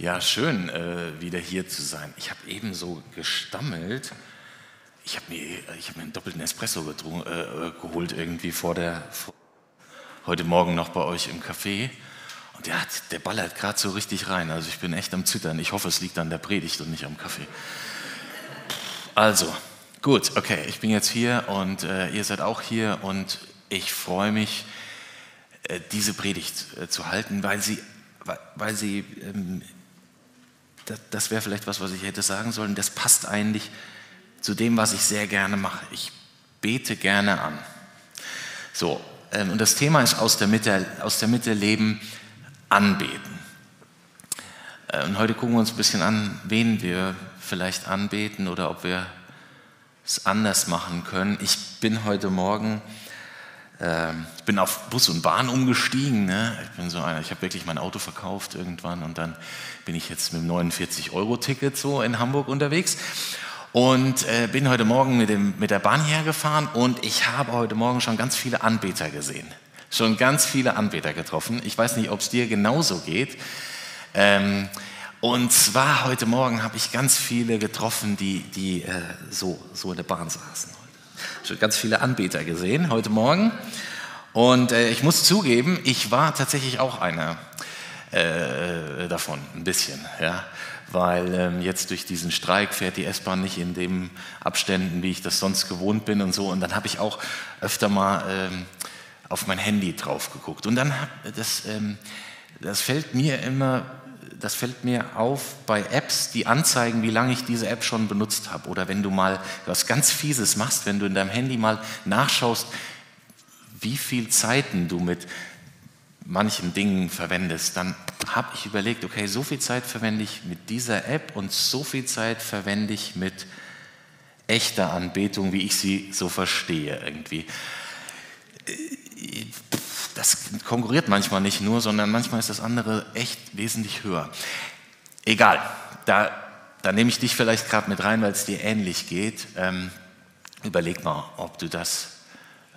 Ja, schön, äh, wieder hier zu sein. Ich habe eben so gestammelt. Ich habe mir, hab mir einen doppelten Espresso getrun, äh, geholt irgendwie vor der, vor, heute Morgen noch bei euch im Café. Und der, hat, der ballert gerade so richtig rein. Also ich bin echt am Zittern. Ich hoffe, es liegt an der Predigt und nicht am Kaffee. Also, gut, okay, ich bin jetzt hier und äh, ihr seid auch hier und ich freue mich, äh, diese Predigt äh, zu halten, weil sie, weil, weil sie ähm, das, das wäre vielleicht was, was ich hätte sagen sollen, das passt eigentlich zu dem, was ich sehr gerne mache. Ich bete gerne an. So, ähm, und das Thema ist aus der Mitte, aus der Mitte leben, anbeten. Äh, und heute gucken wir uns ein bisschen an, wen wir vielleicht anbeten oder ob wir es anders machen können. Ich bin heute Morgen, ich bin auf Bus und Bahn umgestiegen. Ne? Ich bin so einer, ich habe wirklich mein Auto verkauft irgendwann und dann bin ich jetzt mit dem 49-Euro-Ticket so in Hamburg unterwegs und äh, bin heute Morgen mit, dem, mit der Bahn hergefahren und ich habe heute Morgen schon ganz viele Anbeter gesehen. Schon ganz viele Anbeter getroffen. Ich weiß nicht, ob es dir genauso geht. Ähm, und zwar heute Morgen habe ich ganz viele getroffen, die, die äh, so, so in der Bahn saßen. Schon ganz viele Anbeter gesehen heute Morgen. Und äh, ich muss zugeben, ich war tatsächlich auch einer äh, davon, ein bisschen. Ja? Weil ähm, jetzt durch diesen Streik fährt die S-Bahn nicht in den Abständen, wie ich das sonst gewohnt bin und so. Und dann habe ich auch öfter mal ähm, auf mein Handy drauf geguckt. Und dann, das, ähm, das fällt mir immer das fällt mir auf bei Apps, die anzeigen, wie lange ich diese App schon benutzt habe. Oder wenn du mal was ganz Fieses machst, wenn du in deinem Handy mal nachschaust, wie viel Zeiten du mit manchen Dingen verwendest, dann habe ich überlegt, okay, so viel Zeit verwende ich mit dieser App und so viel Zeit verwende ich mit echter Anbetung, wie ich sie so verstehe irgendwie das konkurriert manchmal nicht nur, sondern manchmal ist das andere echt wesentlich höher. Egal, da, da nehme ich dich vielleicht gerade mit rein, weil es dir ähnlich geht. Ähm, überleg mal, ob du das,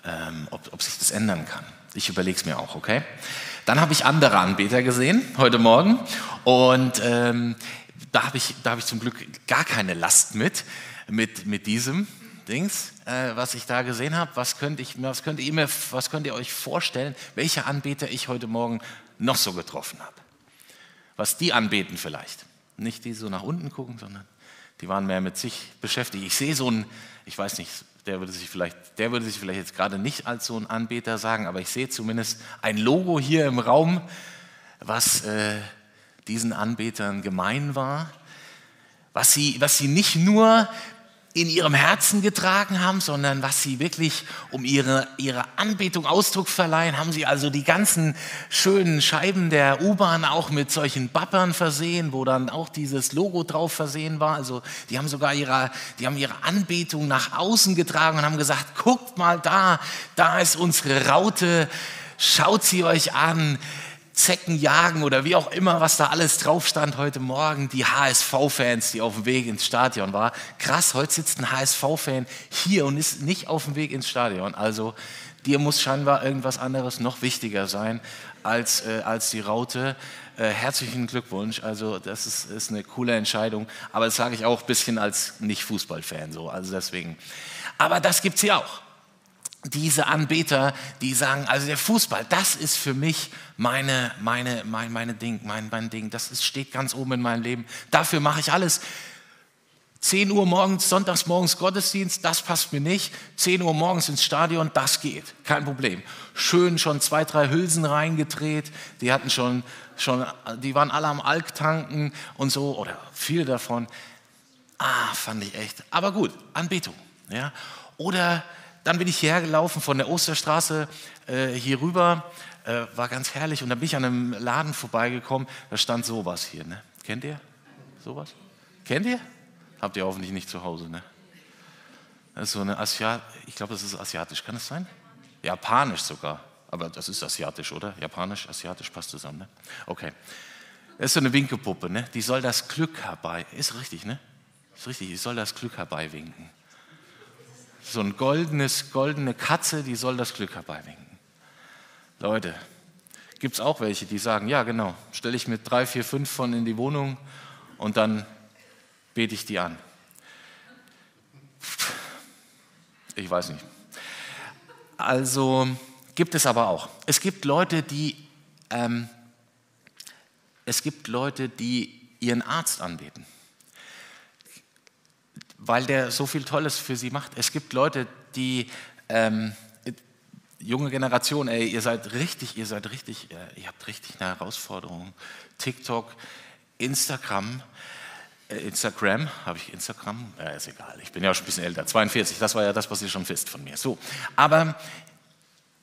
ähm, ob, ob sich das ändern kann. Ich überlege es mir auch, okay? Dann habe ich andere Anbeter gesehen heute Morgen und ähm, da habe ich, hab ich zum Glück gar keine Last mit, mit, mit diesem. Dings, äh, was ich da gesehen habe. Was könnt, was, ihr was könnt ihr euch vorstellen, welche Anbeter ich heute Morgen noch so getroffen habe? Was die anbeten vielleicht. Nicht die so nach unten gucken, sondern die waren mehr mit sich beschäftigt. Ich sehe so einen, ich weiß nicht, der würde sich vielleicht, der würde sich vielleicht jetzt gerade nicht als so ein Anbeter sagen, aber ich sehe zumindest ein Logo hier im Raum, was äh, diesen Anbetern gemein war. Was sie, was sie nicht nur in ihrem Herzen getragen haben, sondern was sie wirklich um ihre, ihre Anbetung Ausdruck verleihen, haben sie also die ganzen schönen Scheiben der U-Bahn auch mit solchen Bappern versehen, wo dann auch dieses Logo drauf versehen war. Also die haben sogar ihre, die haben ihre Anbetung nach außen getragen und haben gesagt, guckt mal da, da ist unsere Raute, schaut sie euch an Zecken jagen oder wie auch immer, was da alles drauf stand heute Morgen. Die HSV-Fans, die auf dem Weg ins Stadion waren. Krass, heute sitzt ein HSV-Fan hier und ist nicht auf dem Weg ins Stadion. Also dir muss scheinbar irgendwas anderes noch wichtiger sein als, äh, als die Raute. Äh, herzlichen Glückwunsch. Also das ist, ist eine coole Entscheidung. Aber das sage ich auch ein bisschen als Nicht-Fußball-Fan so. Also deswegen. Aber das gibt es hier auch diese Anbeter, die sagen, also der Fußball, das ist für mich meine, meine, mein, meine Ding, mein, mein Ding, das ist, steht ganz oben in meinem Leben. Dafür mache ich alles. 10 Uhr morgens, sonntags morgens Gottesdienst, das passt mir nicht. 10 Uhr morgens ins Stadion, das geht, kein Problem. Schön schon zwei, drei Hülsen reingedreht, die hatten schon, schon die waren alle am Alk tanken und so, oder viele davon. Ah, fand ich echt. Aber gut, Anbetung. Ja? Oder dann bin ich hierher gelaufen von der Osterstraße äh, hier rüber, äh, war ganz herrlich und dann bin ich an einem Laden vorbeigekommen, da stand sowas hier. Ne? Kennt ihr sowas? Kennt ihr? Habt ihr hoffentlich nicht zu Hause, ne? Das ist so eine Asiat, ich glaube, das ist asiatisch, kann es sein? Japanisch sogar, aber das ist asiatisch, oder? Japanisch, asiatisch passt zusammen, ne? Okay. Das ist so eine Winkepuppe, ne? Die soll das Glück herbei, ist richtig, ne? Ist richtig, die soll das Glück herbeiwinken so eine goldenes, goldene Katze, die soll das Glück herbeiwinken. Leute, gibt es auch welche, die sagen, ja genau, stelle ich mit drei, vier, fünf von in die Wohnung und dann bete ich die an. Ich weiß nicht. Also gibt es aber auch. Es gibt Leute, die, ähm, es gibt Leute, die ihren Arzt anbeten, weil der so viel Tolles für sie macht. Es gibt Leute, die ähm, junge Generation, ey, ihr seid richtig, ihr seid richtig, äh, ihr habt richtig eine Herausforderung. TikTok, Instagram, äh, Instagram, habe ich Instagram? Ja, ist egal, ich bin ja schon ein bisschen älter, 42, das war ja das, was ihr schon wisst von mir. So, aber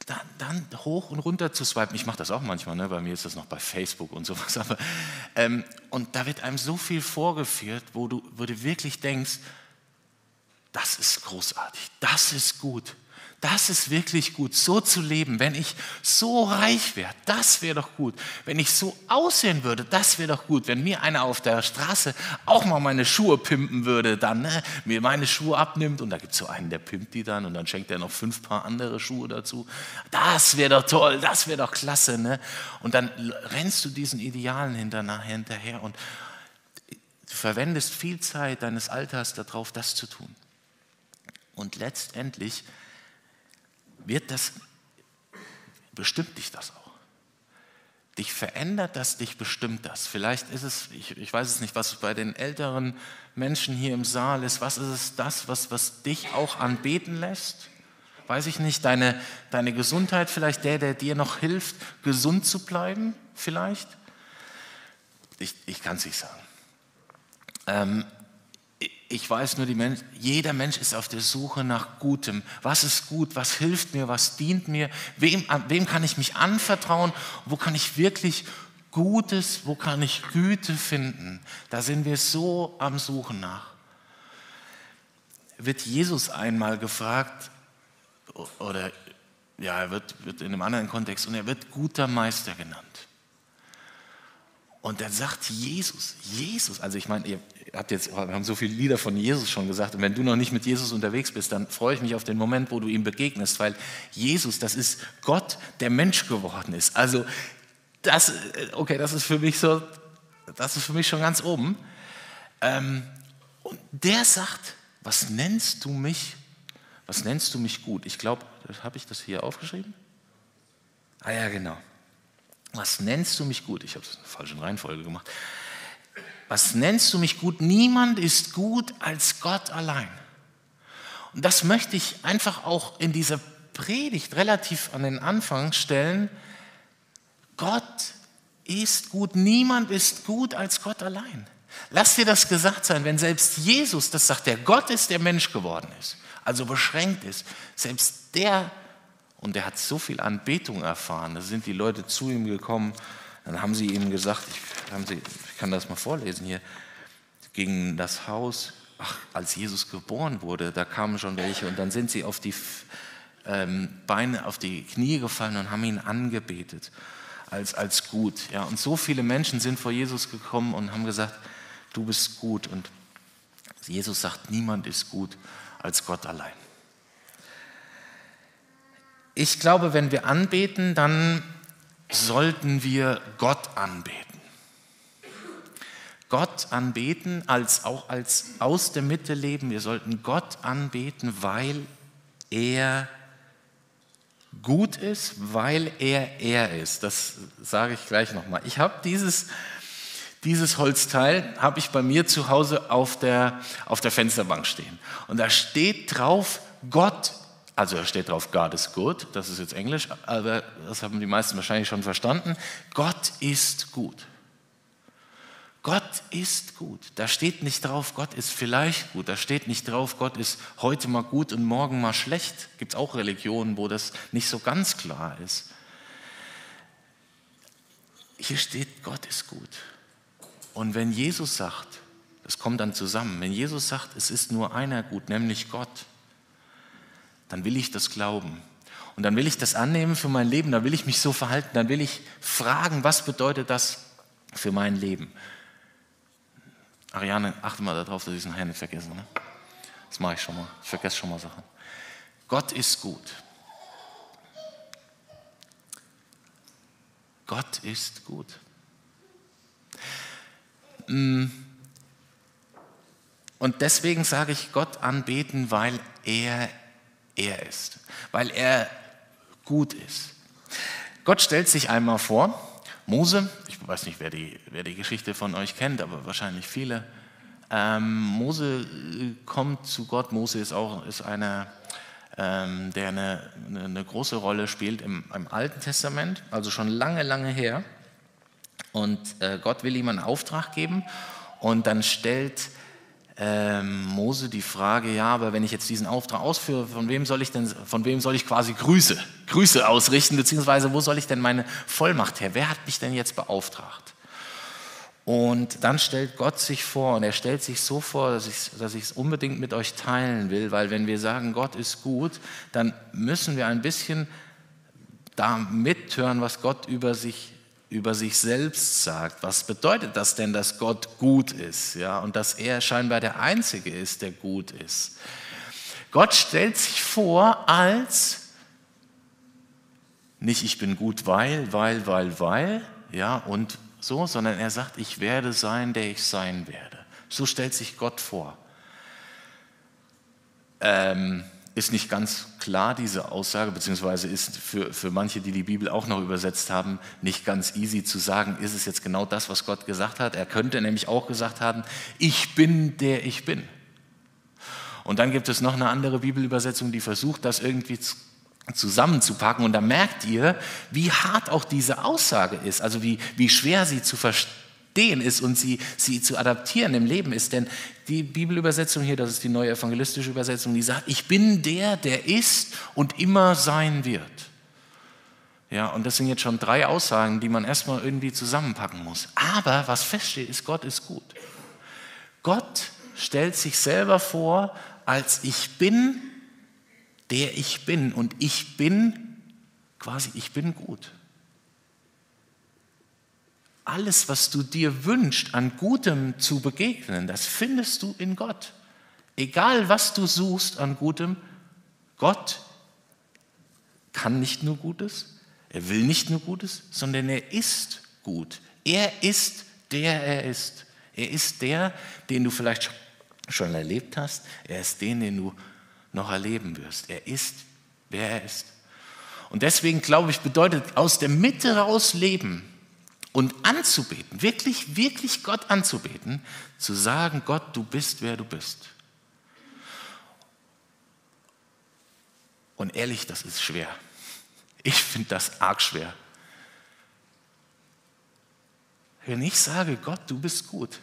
dann, dann hoch und runter zu swipen, ich mache das auch manchmal, ne? bei mir ist das noch bei Facebook und sowas, aber, ähm, und da wird einem so viel vorgeführt, wo du, wo du wirklich denkst, das ist großartig, das ist gut. Das ist wirklich gut, so zu leben. Wenn ich so reich wäre, das wäre doch gut. Wenn ich so aussehen würde, das wäre doch gut. Wenn mir einer auf der Straße auch mal meine Schuhe pimpen würde, dann ne, mir meine Schuhe abnimmt und da gibt es so einen, der pimpt die dann und dann schenkt er noch fünf Paar andere Schuhe dazu. Das wäre doch toll, das wäre doch klasse. Ne? Und dann rennst du diesen Idealen hinterher und du verwendest viel Zeit deines Alters darauf, das zu tun. Und letztendlich wird das, bestimmt dich das auch. Dich verändert das, dich bestimmt das. Vielleicht ist es, ich, ich weiß es nicht, was bei den älteren Menschen hier im Saal ist, was ist es das, was, was dich auch anbeten lässt? Weiß ich nicht, deine, deine Gesundheit, vielleicht der, der dir noch hilft, gesund zu bleiben, vielleicht? Ich, ich kann es nicht sagen. Ähm, ich weiß nur, Mensch, jeder Mensch ist auf der Suche nach Gutem. Was ist gut? Was hilft mir? Was dient mir? Wem, wem kann ich mich anvertrauen? Wo kann ich wirklich Gutes, wo kann ich Güte finden? Da sind wir so am Suchen nach. Wird Jesus einmal gefragt, oder ja, er wird, wird in einem anderen Kontext, und er wird guter Meister genannt. Und dann sagt Jesus, Jesus, also ich meine, ihr habt jetzt, wir haben so viele Lieder von Jesus schon gesagt, und wenn du noch nicht mit Jesus unterwegs bist, dann freue ich mich auf den Moment, wo du ihm begegnest, weil Jesus, das ist Gott, der Mensch geworden ist. Also das, okay, das ist für mich so, das ist für mich schon ganz oben. Ähm, und der sagt, was nennst du mich, was nennst du mich gut? Ich glaube, habe ich das hier aufgeschrieben? Ah ja, genau. Was nennst du mich gut? Ich habe es in der falschen Reihenfolge gemacht. Was nennst du mich gut? Niemand ist gut als Gott allein. Und das möchte ich einfach auch in dieser Predigt relativ an den Anfang stellen. Gott ist gut. Niemand ist gut als Gott allein. Lass dir das gesagt sein, wenn selbst Jesus, das sagt der Gott ist, der Mensch geworden ist, also beschränkt ist, selbst der und er hat so viel Anbetung erfahren. Da sind die Leute zu ihm gekommen. Dann haben sie ihm gesagt, ich, sie, ich kann das mal vorlesen hier, gegen das Haus, ach, als Jesus geboren wurde, da kamen schon welche und dann sind sie auf die ähm, Beine, auf die Knie gefallen und haben ihn angebetet als, als gut. Ja, und so viele Menschen sind vor Jesus gekommen und haben gesagt, du bist gut. Und Jesus sagt, niemand ist gut als Gott allein. Ich glaube, wenn wir anbeten, dann sollten wir Gott anbeten. Gott anbeten, als auch als aus der Mitte leben. Wir sollten Gott anbeten, weil er gut ist, weil er er ist. Das sage ich gleich nochmal. Ich habe dieses, dieses Holzteil habe ich bei mir zu Hause auf der, auf der Fensterbank stehen. Und da steht drauf, Gott also da steht drauf, God is good, das ist jetzt Englisch, aber das haben die meisten wahrscheinlich schon verstanden. Gott ist gut. Gott ist gut. Da steht nicht drauf, Gott ist vielleicht gut. Da steht nicht drauf, Gott ist heute mal gut und morgen mal schlecht. Gibt es auch Religionen, wo das nicht so ganz klar ist. Hier steht, Gott ist gut. Und wenn Jesus sagt, das kommt dann zusammen, wenn Jesus sagt, es ist nur einer gut, nämlich Gott, dann will ich das glauben. Und dann will ich das annehmen für mein Leben, dann will ich mich so verhalten, dann will ich fragen, was bedeutet das für mein Leben. Ariane, achte mal darauf, dass ich es nachher nicht vergesse. Ne? Das mache ich schon mal. Ich vergesse schon mal Sachen. Gott ist gut. Gott ist gut. Mm. Und deswegen sage ich Gott anbeten, weil er er ist, weil er gut ist. Gott stellt sich einmal vor, Mose, ich weiß nicht, wer die, wer die Geschichte von euch kennt, aber wahrscheinlich viele. Ähm, Mose äh, kommt zu Gott. Mose ist auch ist einer, ähm, der eine, eine, große Rolle spielt im, im, Alten Testament, also schon lange, lange her. Und äh, Gott will ihm einen Auftrag geben und dann stellt ähm, Mose die Frage, ja, aber wenn ich jetzt diesen Auftrag ausführe, von wem soll ich denn, von wem soll ich quasi Grüße, Grüße ausrichten, beziehungsweise wo soll ich denn meine Vollmacht her? Wer hat mich denn jetzt beauftragt? Und dann stellt Gott sich vor, und er stellt sich so vor, dass ich dass es unbedingt mit euch teilen will, weil wenn wir sagen, Gott ist gut, dann müssen wir ein bisschen da mithören, was Gott über sich über sich selbst sagt. Was bedeutet das denn, dass Gott gut ist? Ja, und dass er scheinbar der Einzige ist, der gut ist. Gott stellt sich vor als nicht ich bin gut, weil, weil, weil, weil, ja, und so, sondern er sagt, ich werde sein, der ich sein werde. So stellt sich Gott vor. Ähm, ist nicht ganz klar, diese Aussage, beziehungsweise ist für, für manche, die die Bibel auch noch übersetzt haben, nicht ganz easy zu sagen, ist es jetzt genau das, was Gott gesagt hat. Er könnte nämlich auch gesagt haben, ich bin der ich bin. Und dann gibt es noch eine andere Bibelübersetzung, die versucht, das irgendwie zusammenzupacken. Und da merkt ihr, wie hart auch diese Aussage ist, also wie, wie schwer sie zu verstehen verstehen ist und sie, sie zu adaptieren im Leben ist. Denn die Bibelübersetzung hier, das ist die neue evangelistische Übersetzung, die sagt, ich bin der, der ist und immer sein wird. Ja, und das sind jetzt schon drei Aussagen, die man erstmal irgendwie zusammenpacken muss. Aber was feststeht, ist, Gott ist gut. Gott stellt sich selber vor, als ich bin, der ich bin. Und ich bin quasi, ich bin gut alles, was du dir wünschst, an Gutem zu begegnen, das findest du in Gott. Egal, was du suchst an Gutem, Gott kann nicht nur Gutes, er will nicht nur Gutes, sondern er ist gut. Er ist der er ist. Er ist der, den du vielleicht schon erlebt hast. Er ist den, den du noch erleben wirst. Er ist, wer er ist. Und deswegen glaube ich, bedeutet aus der Mitte raus leben, und anzubeten, wirklich, wirklich Gott anzubeten, zu sagen, Gott, du bist, wer du bist. Und ehrlich, das ist schwer. Ich finde das arg schwer. Wenn ich sage, Gott, du bist gut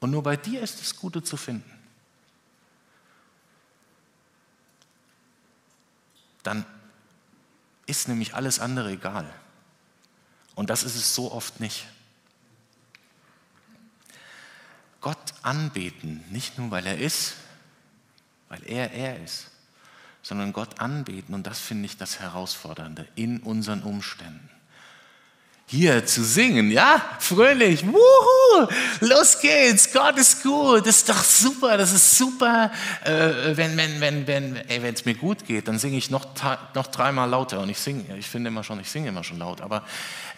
und nur bei dir ist das Gute zu finden, dann ist nämlich alles andere egal. Und das ist es so oft nicht. Gott anbeten, nicht nur weil er ist, weil er er ist, sondern Gott anbeten. Und das finde ich das Herausfordernde in unseren Umständen hier zu singen, ja, fröhlich, wuhu, los geht's, Gott ist gut, das ist doch super, das ist super. Äh, wenn wenn wenn wenn es mir gut geht, dann singe ich noch noch dreimal lauter und ich singe, ich finde immer schon, ich singe immer schon laut, aber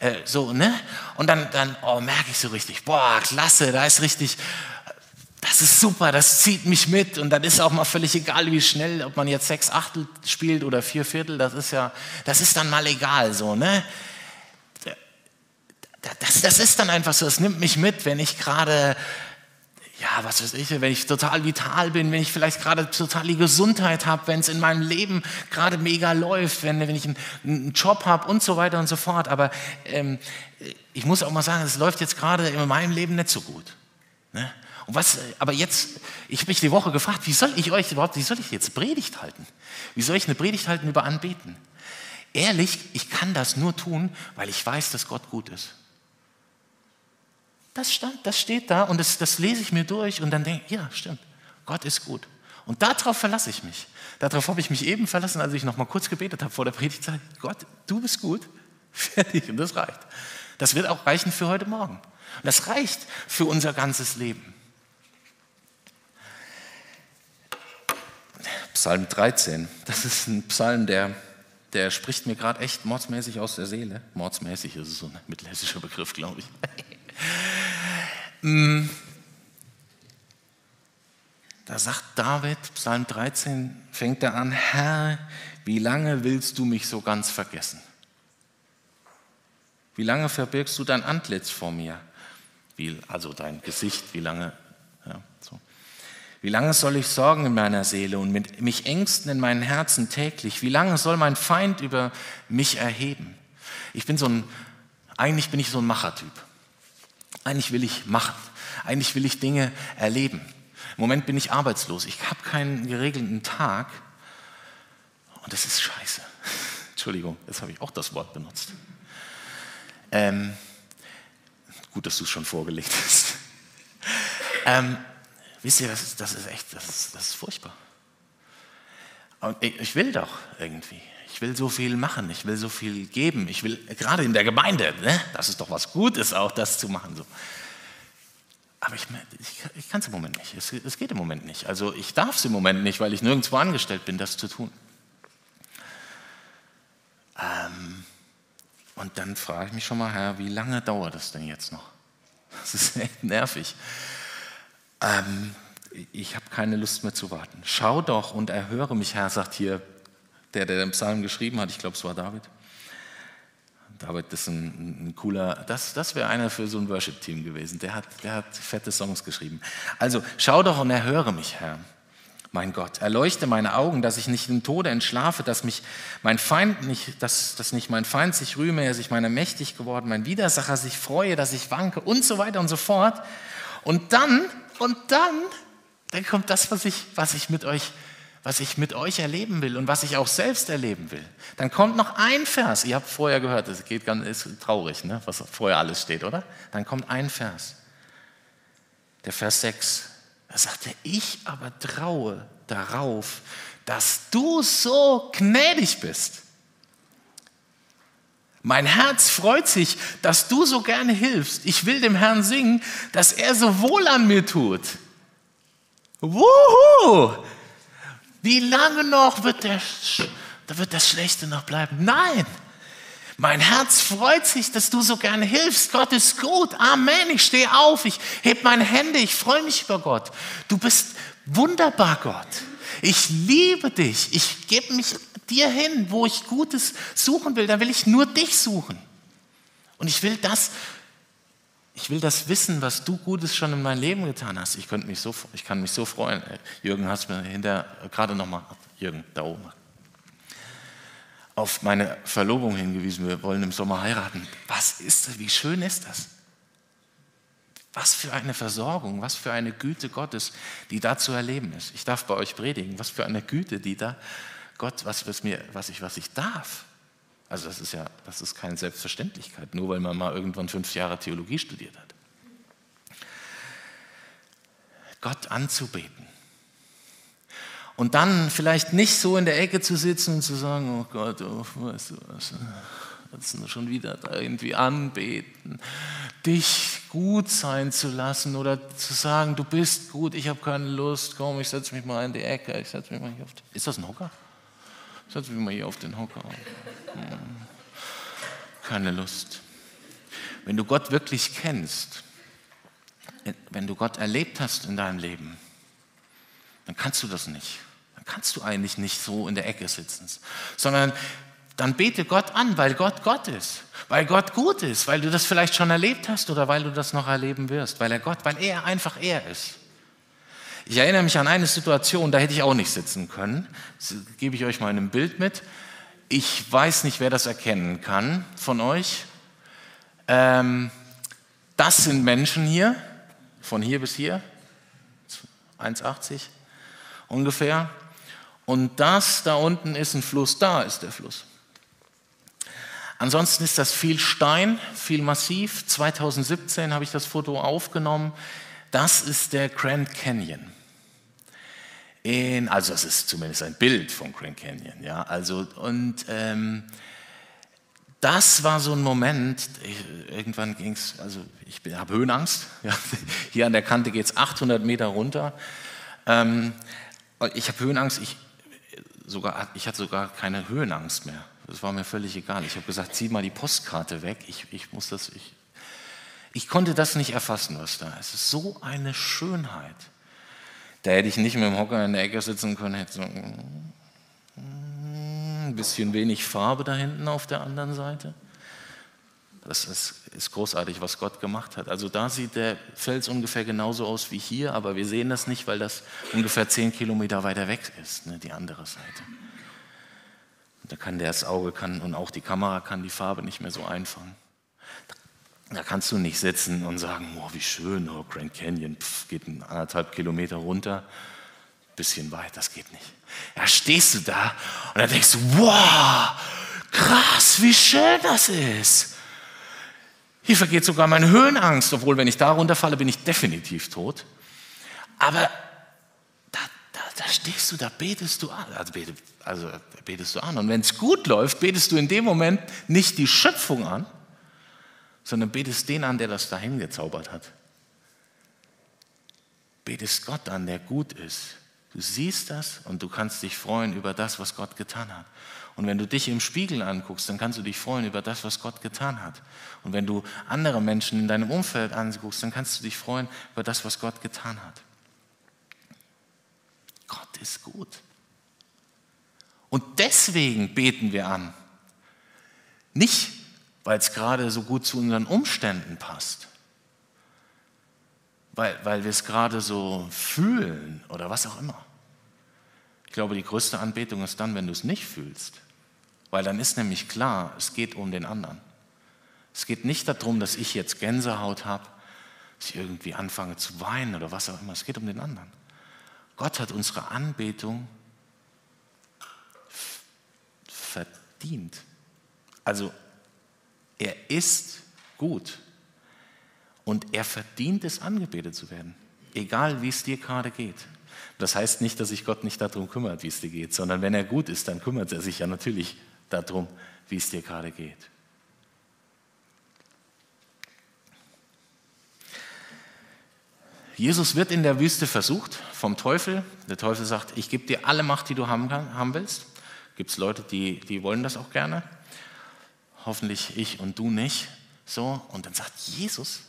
äh, so ne? Und dann dann oh merke ich so richtig, boah klasse, da ist richtig das ist super, das zieht mich mit. Und dann ist auch mal völlig egal, wie schnell, ob man jetzt sechs Achtel spielt oder vier Viertel, das ist ja, das ist dann mal egal, so, ne? Das, das ist dann einfach so, es nimmt mich mit, wenn ich gerade, ja, was weiß ich, wenn ich total vital bin, wenn ich vielleicht gerade total die Gesundheit habe, wenn es in meinem Leben gerade mega läuft, wenn, wenn ich einen, einen Job habe und so weiter und so fort. Aber ähm, ich muss auch mal sagen, es läuft jetzt gerade in meinem Leben nicht so gut. Ne? Und was, aber jetzt, ich habe mich die Woche gefragt, wie soll ich euch überhaupt, wie soll ich jetzt Predigt halten? Wie soll ich eine Predigt halten über Anbeten? Ehrlich, ich kann das nur tun, weil ich weiß, dass Gott gut ist. Das, stand, das steht da und das, das lese ich mir durch und dann denke ich, ja, stimmt, Gott ist gut. Und darauf verlasse ich mich. Darauf habe ich mich eben verlassen, als ich noch mal kurz gebetet habe vor der Predigtzeit. Gott, du bist gut. Fertig. Und das reicht. Das wird auch reichen für heute Morgen. Und das reicht für unser ganzes Leben. Psalm 13, das ist ein Psalm, der der spricht mir gerade echt mordsmäßig aus der Seele. Mordsmäßig ist so ein mittelhessischer Begriff, glaube ich. Mm. da sagt David, Psalm 13, fängt er an, Herr, wie lange willst du mich so ganz vergessen? Wie lange verbirgst du dein Antlitz vor mir? Wie, also dein Gesicht, wie lange? Ja, so. Wie lange soll ich sorgen in meiner Seele und mit mich ängsten in meinem Herzen täglich? Wie lange soll mein Feind über mich erheben? Ich bin so ein, eigentlich bin ich so ein Machertyp. Eigentlich will ich machen. Eigentlich will ich Dinge erleben. Im Moment bin ich arbeitslos. Ich habe keinen geregelten Tag. Und das ist scheiße. Entschuldigung, jetzt habe ich auch das Wort benutzt. Ähm, gut, dass du es schon vorgelegt hast. Ähm, wisst ihr, das ist, das ist echt, das ist, das ist furchtbar. Und ich will doch irgendwie. Ich will so viel machen, ich will so viel geben. Ich will, gerade in der Gemeinde, ne, das ist doch was Gutes auch, das zu machen. So. Aber ich, ich, ich kann es im Moment nicht. Es, es geht im Moment nicht. Also ich darf es im Moment nicht, weil ich nirgendwo angestellt bin, das zu tun. Ähm, und dann frage ich mich schon mal, Herr, wie lange dauert das denn jetzt noch? Das ist echt nervig. Ähm, ich habe keine Lust mehr zu warten. Schau doch und erhöre mich, Herr, sagt hier der, der den Psalm geschrieben hat. Ich glaube, es war David. David ist ein, ein cooler, das, das wäre einer für so ein Worship-Team gewesen. Der hat, der hat fette Songs geschrieben. Also schau doch und erhöre mich, Herr mein Gott. Erleuchte meine Augen, dass ich nicht im Tode entschlafe, dass mich mein Feind nicht, dass, dass nicht mein Feind sich rühme, er sich meiner mächtig geworden, mein Widersacher sich freue, dass ich wanke und so weiter und so fort. Und dann, und dann, dann kommt das, was ich, was ich mit euch, was ich mit euch erleben will und was ich auch selbst erleben will. Dann kommt noch ein Vers. Ihr habt vorher gehört, es geht ganz, ist traurig, ne, was vorher alles steht, oder? Dann kommt ein Vers. Der Vers 6. Da sagt er, ich aber traue darauf, dass du so gnädig bist. Mein Herz freut sich, dass du so gerne hilfst. Ich will dem Herrn singen, dass er so wohl an mir tut. Wuhu! Wie lange noch wird, der, wird das Schlechte noch bleiben? Nein! Mein Herz freut sich, dass du so gerne hilfst. Gott ist gut. Amen. Ich stehe auf. Ich heb meine Hände. Ich freue mich über Gott. Du bist wunderbar, Gott. Ich liebe dich. Ich gebe mich dir hin, wo ich Gutes suchen will. Da will ich nur dich suchen. Und ich will das, ich will das wissen, was du Gutes schon in meinem Leben getan hast. Ich, könnte mich so, ich kann mich so freuen. Jürgen hat mir hinter, gerade nochmal, Jürgen, da oben, auf meine Verlobung hingewiesen, wir wollen im Sommer heiraten. Was ist das? Wie schön ist das? Was für eine Versorgung, was für eine Güte Gottes, die da zu erleben ist. Ich darf bei euch predigen, was für eine Güte, die da Gott, was, was, mir, was, ich, was ich darf. Also das ist ja, das ist keine Selbstverständlichkeit, nur weil man mal irgendwann fünf Jahre Theologie studiert hat. Gott anzubeten, und dann vielleicht nicht so in der Ecke zu sitzen und zu sagen, oh Gott, oh, weißt du was, jetzt schon wieder da irgendwie anbeten, dich gut sein zu lassen oder zu sagen, du bist gut, ich habe keine Lust, komm, ich setze mich mal in die Ecke, ich setze mich mal hier auf den, ist das ein Hocker? Ich setze mich mal hier auf den Hocker. Hm. Keine Lust. Wenn du Gott wirklich kennst, wenn du Gott erlebt hast in deinem Leben, dann kannst du das nicht kannst du eigentlich nicht so in der Ecke sitzen, sondern dann bete Gott an, weil Gott Gott ist, weil Gott gut ist, weil du das vielleicht schon erlebt hast oder weil du das noch erleben wirst, weil er Gott, weil er einfach er ist. Ich erinnere mich an eine Situation, da hätte ich auch nicht sitzen können. Das gebe ich euch mal in einem Bild mit. Ich weiß nicht, wer das erkennen kann von euch. Ähm, das sind Menschen hier, von hier bis hier, 1,80 ungefähr. Und das da unten ist ein Fluss, da ist der Fluss. Ansonsten ist das viel Stein, viel Massiv. 2017 habe ich das Foto aufgenommen. Das ist der Grand Canyon. In, also es ist zumindest ein Bild vom Grand Canyon. Ja, also, und ähm, das war so ein Moment, ich, irgendwann ging es, also ich habe Höhenangst. Ja, hier an der Kante geht es 800 Meter runter. Ähm, ich habe Höhenangst, ich sogar, ich hatte sogar keine Höhenangst mehr, Das war mir völlig egal. Ich habe gesagt, zieh mal die Postkarte weg. Ich, ich muss das, ich, ich konnte das nicht erfassen, was da ist. Es ist so eine Schönheit. Da hätte ich nicht mit dem Hocker in der Ecke sitzen können, hätte so mm, ein bisschen wenig Farbe da hinten auf der anderen Seite. Das ist, ist, großartig, was Gott gemacht hat. Also da sieht der Fels ungefähr genauso aus wie hier, aber wir sehen das nicht, weil das ungefähr zehn Kilometer weiter weg ist, ne, die andere Seite. Da kann das Auge kann, und auch die Kamera kann die Farbe nicht mehr so einfangen. Da kannst du nicht sitzen und sagen, oh, wie schön, oh, Grand Canyon, pf, geht anderthalb Kilometer runter, bisschen weit, das geht nicht. Ja, stehst du da und dann denkst du, wow, krass, wie schön das ist. Hier vergeht sogar meine Höhenangst, obwohl wenn ich da runterfalle, bin ich definitiv tot. Aber da, da, da stehst du, da betest du an. Also, bete, also betest du an. Und wenn es gut läuft, betest du in dem Moment nicht die Schöpfung an, sondern betest den an, der das dahin gezaubert hat. Betest Gott an, der gut ist. Du siehst das und du kannst dich freuen über das, was Gott getan hat. Und wenn du dich im Spiegel anguckst, dann kannst du dich freuen über das, was Gott getan hat. Und wenn du andere Menschen in deinem Umfeld anguckst, dann kannst du dich freuen über das, was Gott getan hat. Gott ist gut. Und deswegen beten wir an. Nicht, weil es gerade so gut zu unseren Umständen passt, weil, weil wir es gerade so fühlen oder was auch immer. Ich glaube, die größte Anbetung ist dann, wenn du es nicht fühlst. Weil dann ist nämlich klar, es geht um den anderen. Es geht nicht darum, dass ich jetzt Gänsehaut habe, dass ich irgendwie anfange zu weinen oder was auch immer. Es geht um den anderen. Gott hat unsere Anbetung verdient. Also er ist gut und er verdient es, angebetet zu werden, egal wie es dir gerade geht. Das heißt nicht, dass sich Gott nicht darum kümmert, wie es dir geht, sondern wenn er gut ist, dann kümmert er sich ja natürlich darum, wie es dir gerade geht. Jesus wird in der Wüste versucht vom Teufel. Der Teufel sagt, ich gebe dir alle Macht, die du haben, kann, haben willst. Gibt es Leute, die, die wollen das auch gerne? Hoffentlich ich und du nicht. So, und dann sagt Jesus,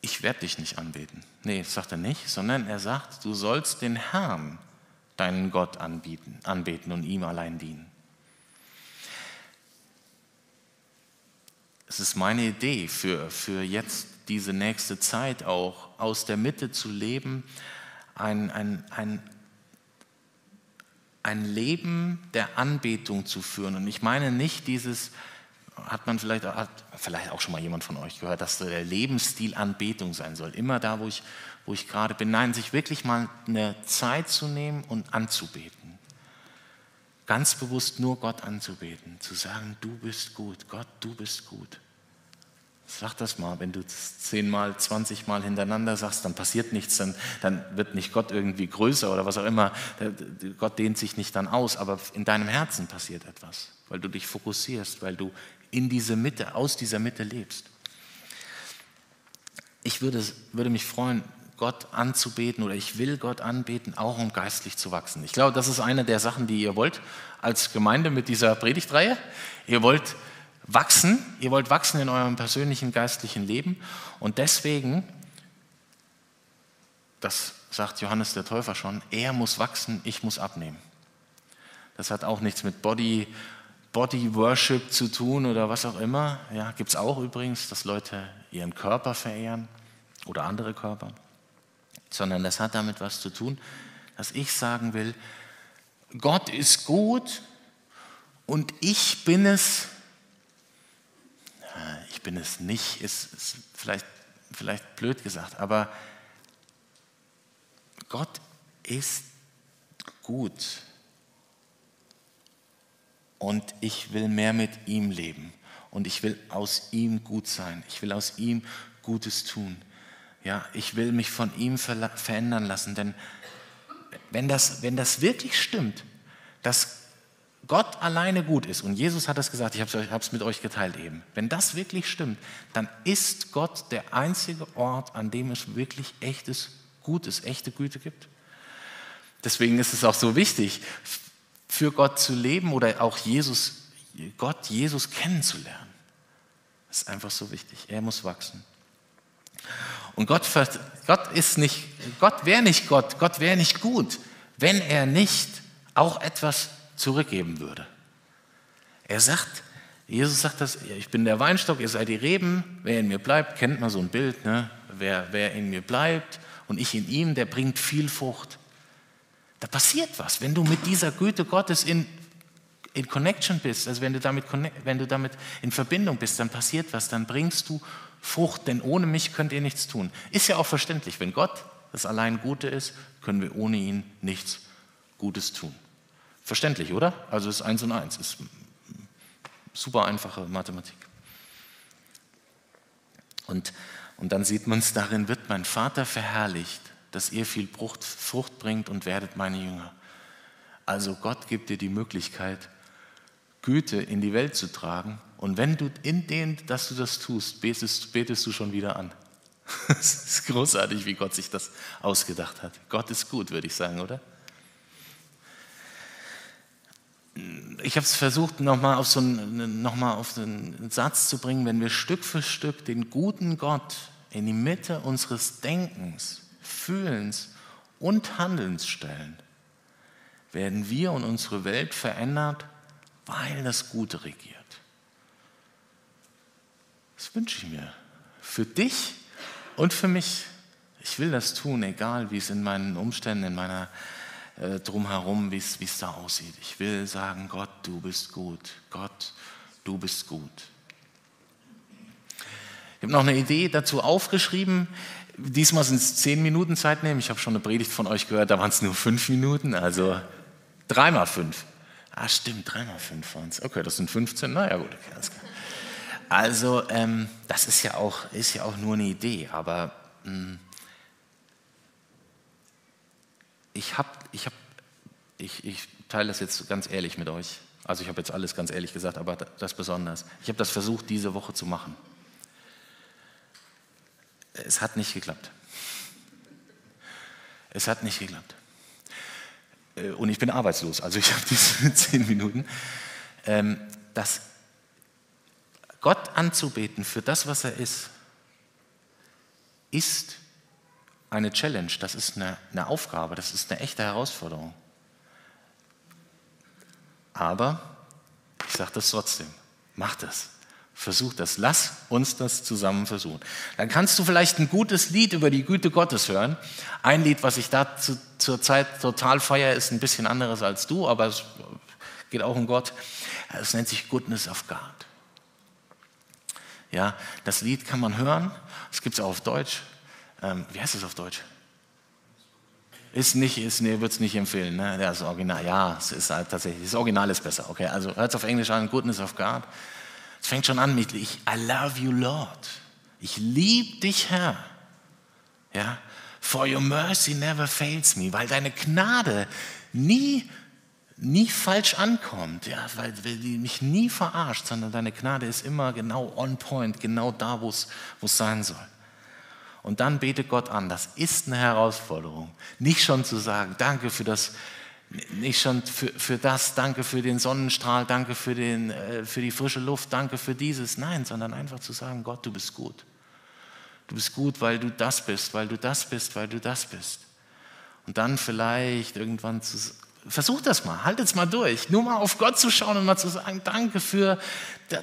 ich werde dich nicht anbeten. Nee, das sagt er nicht, sondern er sagt, du sollst den Herrn, deinen Gott anbieten, anbeten und ihm allein dienen. Es ist meine Idee für, für jetzt diese nächste Zeit auch aus der Mitte zu leben, ein, ein, ein, ein Leben der Anbetung zu führen. Und ich meine nicht dieses, hat man vielleicht, hat vielleicht auch schon mal jemand von euch gehört, dass der Lebensstil Anbetung sein soll. Immer da, wo ich, wo ich gerade bin. Nein, sich wirklich mal eine Zeit zu nehmen und anzubeten. Ganz bewusst nur Gott anzubeten. Zu sagen, du bist gut. Gott, du bist gut. Sag das mal, wenn du zehnmal, zwanzigmal hintereinander sagst, dann passiert nichts, dann, dann wird nicht Gott irgendwie größer oder was auch immer. Gott dehnt sich nicht dann aus, aber in deinem Herzen passiert etwas, weil du dich fokussierst, weil du in diese Mitte, aus dieser Mitte lebst. Ich würde, würde mich freuen, Gott anzubeten oder ich will Gott anbeten, auch um geistlich zu wachsen. Ich glaube, das ist eine der Sachen, die ihr wollt als Gemeinde mit dieser Predigtreihe. Ihr wollt wachsen, ihr wollt wachsen in eurem persönlichen geistlichen Leben und deswegen, das sagt Johannes der Täufer schon, er muss wachsen, ich muss abnehmen. Das hat auch nichts mit Body Body Worship zu tun oder was auch immer. Ja, gibt es auch übrigens, dass Leute ihren Körper verehren oder andere Körper. Sondern das hat damit was zu tun, dass ich sagen will, Gott ist gut und ich bin es, ich bin es nicht, ist, ist vielleicht, vielleicht blöd gesagt, aber Gott ist gut und ich will mehr mit ihm leben und ich will aus ihm gut sein. Ich will aus ihm Gutes tun. Ja, ich will mich von ihm verändern lassen, denn wenn das, wenn das wirklich stimmt, dass Gott alleine gut ist, und Jesus hat das gesagt, ich habe es mit euch geteilt eben, wenn das wirklich stimmt, dann ist Gott der einzige Ort, an dem es wirklich echtes Gutes, echte Güte gibt. Deswegen ist es auch so wichtig, für Gott zu leben oder auch Jesus, Gott, Jesus kennenzulernen. Das ist einfach so wichtig. Er muss wachsen. Und Gott, Gott ist nicht, Gott wäre nicht Gott, Gott wäre nicht gut, wenn er nicht auch etwas zurückgeben würde. Er sagt, Jesus sagt das, ich bin der Weinstock, ihr seid die Reben, wer in mir bleibt, kennt man so ein Bild, ne? wer, wer in mir bleibt und ich in ihm, der bringt viel Frucht. Da passiert was, wenn du mit dieser Güte Gottes in, in Connection bist, also wenn du, damit, wenn du damit in Verbindung bist, dann passiert was, dann bringst du Frucht, denn ohne mich könnt ihr nichts tun. Ist ja auch verständlich, wenn Gott das allein Gute ist, können wir ohne ihn nichts Gutes tun. Verständlich, oder? Also ist eins und eins, ist super einfache Mathematik. Und, und dann sieht man es, darin wird mein Vater verherrlicht, dass ihr viel Frucht, Frucht bringt und werdet meine Jünger. Also Gott gibt dir die Möglichkeit, Güte in die Welt zu tragen. Und wenn du in dem, dass du das tust, betest, betest du schon wieder an. Es ist großartig, wie Gott sich das ausgedacht hat. Gott ist gut, würde ich sagen, oder? Ich habe es versucht, nochmal auf, so einen, noch auf so Satz zu bringen, wenn wir Stück für Stück den guten Gott in die Mitte unseres Denkens, Fühlens und Handelns stellen, werden wir und unsere Welt verändert, weil das Gute regiert. Das wünsche ich mir. Für dich und für mich. Ich will das tun, egal wie es in meinen Umständen, in meiner äh, drumherum, wie es da aussieht. Ich will sagen, Gott, du bist gut. Gott, du bist gut. Ich habe noch eine Idee dazu aufgeschrieben. Diesmal sind es zehn Minuten Zeit nehmen. Ich habe schon eine Predigt von euch gehört, da waren es nur fünf Minuten, also dreimal fünf. Ah, stimmt, dreimal fünf waren es. Okay, das sind 15. Naja, gut, okay, alles klar. Also, ähm, das ist ja, auch, ist ja auch nur eine Idee, aber mh, ich habe, ich, hab, ich, ich teile das jetzt ganz ehrlich mit euch. Also ich habe jetzt alles ganz ehrlich gesagt, aber das besonders. Ich habe das versucht, diese Woche zu machen. Es hat nicht geklappt. Es hat nicht geklappt. Äh, und ich bin arbeitslos, also ich habe diese zehn Minuten. Ähm, das Gott anzubeten für das, was er ist, ist eine Challenge, das ist eine, eine Aufgabe, das ist eine echte Herausforderung. Aber ich sage das trotzdem, mach das. Versuch das, lass uns das zusammen versuchen. Dann kannst du vielleicht ein gutes Lied über die Güte Gottes hören. Ein Lied, was ich da zu, zur Zeit total feiere, ist ein bisschen anderes als du, aber es geht auch um Gott. Es nennt sich Goodness of God. Ja, das Lied kann man hören, es gibt es auch auf Deutsch. Ähm, wie heißt es auf Deutsch? Ist nicht, ist, nee, würde es nicht empfehlen. Ne? Das Original, ja, es ist halt tatsächlich, das Original ist besser. Okay, also hört es auf Englisch an, Goodness of God. Es fängt schon an mit, ich, I love you, Lord. Ich liebe dich, Herr. Ja, for your mercy never fails me, weil deine Gnade nie, nie falsch ankommt, ja, weil die mich nie verarscht, sondern deine Gnade ist immer genau on point, genau da, wo es sein soll. Und dann bete Gott an. Das ist eine Herausforderung. Nicht schon zu sagen, danke für das, nicht schon für, für das, danke für den Sonnenstrahl, danke für, den, äh, für die frische Luft, danke für dieses. Nein, sondern einfach zu sagen, Gott, du bist gut. Du bist gut, weil du das bist, weil du das bist, weil du das bist. Und dann vielleicht irgendwann zu, Versuch das mal, haltet es mal durch. Nur mal auf Gott zu schauen und mal zu sagen, danke für,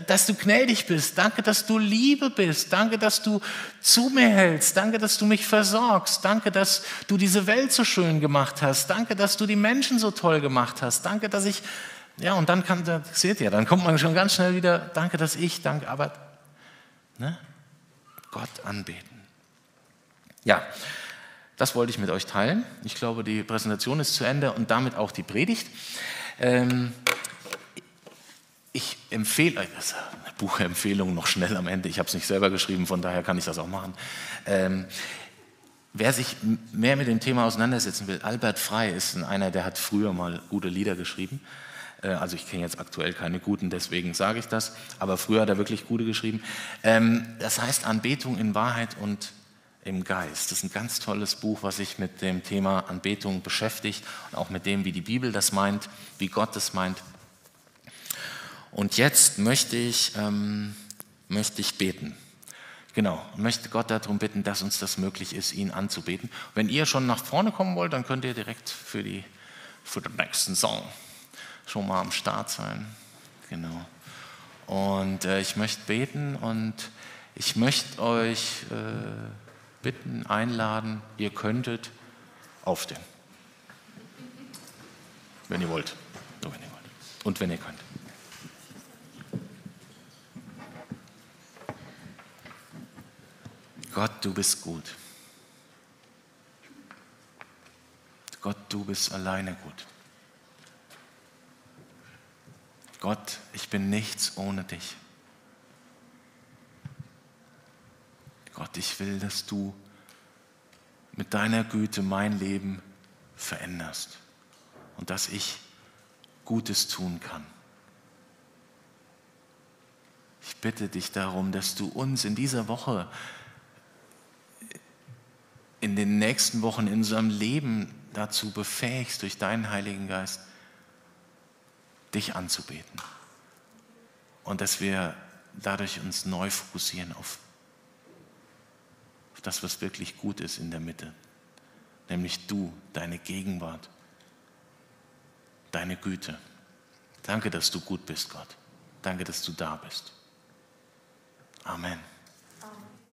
dass du gnädig bist, danke, dass du Liebe bist, danke, dass du zu mir hältst, danke, dass du mich versorgst, danke, dass du diese Welt so schön gemacht hast, danke, dass du die Menschen so toll gemacht hast, danke, dass ich, ja, und dann kann, seht ihr, dann kommt man schon ganz schnell wieder, danke, dass ich, danke, aber, ne? Gott anbeten. Ja, das wollte ich mit euch teilen. Ich glaube, die Präsentation ist zu Ende und damit auch die Predigt. Ähm, ich empfehle euch, das ist eine Buchempfehlung noch schnell am Ende. Ich habe es nicht selber geschrieben, von daher kann ich das auch machen. Ähm, wer sich mehr mit dem Thema auseinandersetzen will, Albert Frey ist einer, der hat früher mal gute Lieder geschrieben. Äh, also ich kenne jetzt aktuell keine guten, deswegen sage ich das. Aber früher hat er wirklich gute geschrieben. Ähm, das heißt Anbetung in Wahrheit und im Geist. Das ist ein ganz tolles Buch, was sich mit dem Thema Anbetung beschäftigt und auch mit dem, wie die Bibel das meint, wie Gott das meint. Und jetzt möchte ich, ähm, möchte ich beten. Genau, möchte Gott darum bitten, dass uns das möglich ist, ihn anzubeten. Wenn ihr schon nach vorne kommen wollt, dann könnt ihr direkt für, die, für den nächsten Song schon mal am Start sein. Genau. Und äh, ich möchte beten und ich möchte euch äh, bitten, einladen, ihr könntet aufstehen. Wenn ihr wollt. Nur wenn ihr wollt. Und wenn ihr könnt. Gott, du bist gut. Gott, du bist alleine gut. Gott, ich bin nichts ohne dich. Ich will, dass du mit deiner Güte mein Leben veränderst und dass ich Gutes tun kann. Ich bitte dich darum, dass du uns in dieser Woche, in den nächsten Wochen in unserem Leben dazu befähigst, durch deinen Heiligen Geist, dich anzubeten. Und dass wir dadurch uns neu fokussieren auf auf das, was wirklich gut ist in der Mitte, nämlich du, deine Gegenwart, deine Güte. Danke, dass du gut bist, Gott. Danke, dass du da bist. Amen.